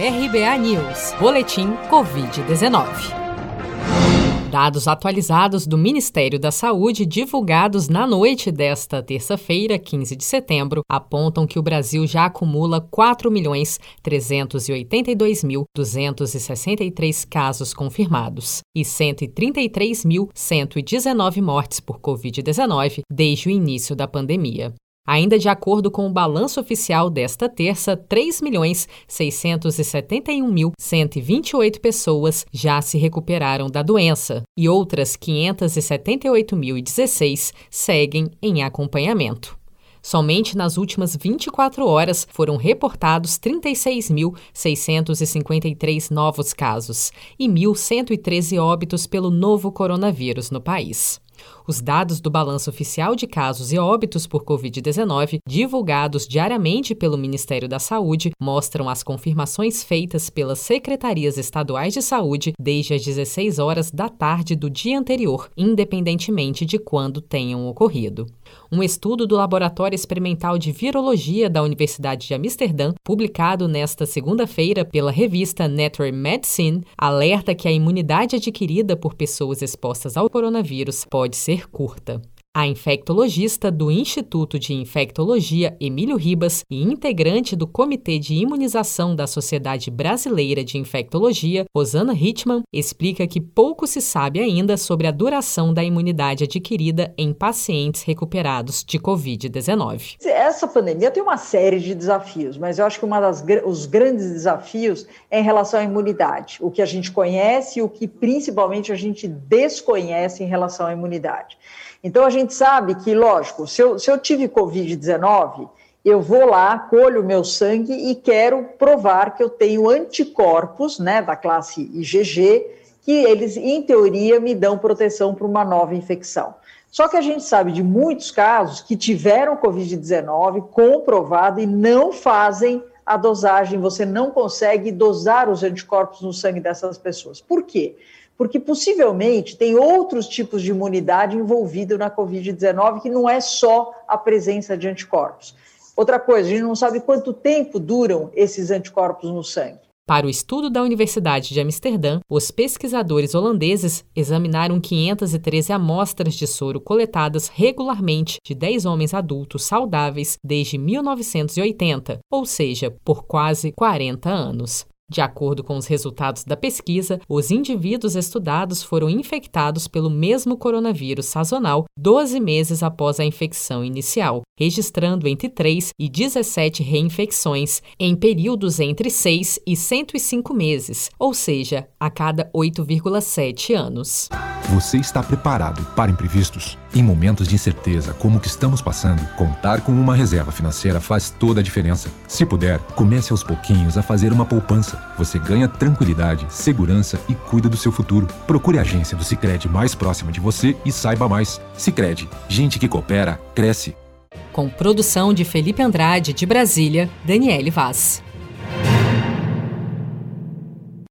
RBA News, Boletim Covid-19. Dados atualizados do Ministério da Saúde, divulgados na noite desta terça-feira, 15 de setembro, apontam que o Brasil já acumula 4.382.263 casos confirmados e 133.119 mortes por Covid-19 desde o início da pandemia. Ainda de acordo com o balanço oficial desta terça, 3.671.128 pessoas já se recuperaram da doença e outras 578.016 seguem em acompanhamento. Somente nas últimas 24 horas foram reportados 36.653 novos casos e 1.113 óbitos pelo novo coronavírus no país. Os dados do balanço oficial de casos e óbitos por Covid-19, divulgados diariamente pelo Ministério da Saúde, mostram as confirmações feitas pelas secretarias estaduais de saúde desde as 16 horas da tarde do dia anterior, independentemente de quando tenham ocorrido. Um estudo do Laboratório Experimental de Virologia da Universidade de Amsterdã, publicado nesta segunda-feira pela revista Nature Medicine, alerta que a imunidade adquirida por pessoas expostas ao coronavírus pode ser curta. A infectologista do Instituto de Infectologia Emílio Ribas e integrante do Comitê de Imunização da Sociedade Brasileira de Infectologia, Rosana Hitman, explica que pouco se sabe ainda sobre a duração da imunidade adquirida em pacientes recuperados de Covid-19. Essa pandemia tem uma série de desafios, mas eu acho que um dos grandes desafios é em relação à imunidade, o que a gente conhece e o que principalmente a gente desconhece em relação à imunidade. Então, a gente sabe que, lógico, se eu, se eu tive Covid-19, eu vou lá, colho meu sangue e quero provar que eu tenho anticorpos, né, da classe IgG, que eles, em teoria, me dão proteção para uma nova infecção. Só que a gente sabe de muitos casos que tiveram Covid-19 comprovado e não fazem a dosagem, você não consegue dosar os anticorpos no sangue dessas pessoas. Por quê? Porque possivelmente tem outros tipos de imunidade envolvido na Covid-19 que não é só a presença de anticorpos. Outra coisa, a gente não sabe quanto tempo duram esses anticorpos no sangue. Para o estudo da Universidade de Amsterdã, os pesquisadores holandeses examinaram 513 amostras de soro coletadas regularmente de 10 homens adultos saudáveis desde 1980, ou seja, por quase 40 anos. De acordo com os resultados da pesquisa, os indivíduos estudados foram infectados pelo mesmo coronavírus sazonal 12 meses após a infecção inicial, registrando entre 3 e 17 reinfecções em períodos entre 6 e 105 meses, ou seja, a cada 8,7 anos. Você está preparado para imprevistos? Em momentos de incerteza como o que estamos passando, contar com uma reserva financeira faz toda a diferença. Se puder, comece aos pouquinhos a fazer uma poupança. Você ganha tranquilidade, segurança e cuida do seu futuro. Procure a agência do Sicredi mais próxima de você e saiba mais. Sicredi, gente que coopera cresce. Com produção de Felipe Andrade de Brasília, Daniele Vaz.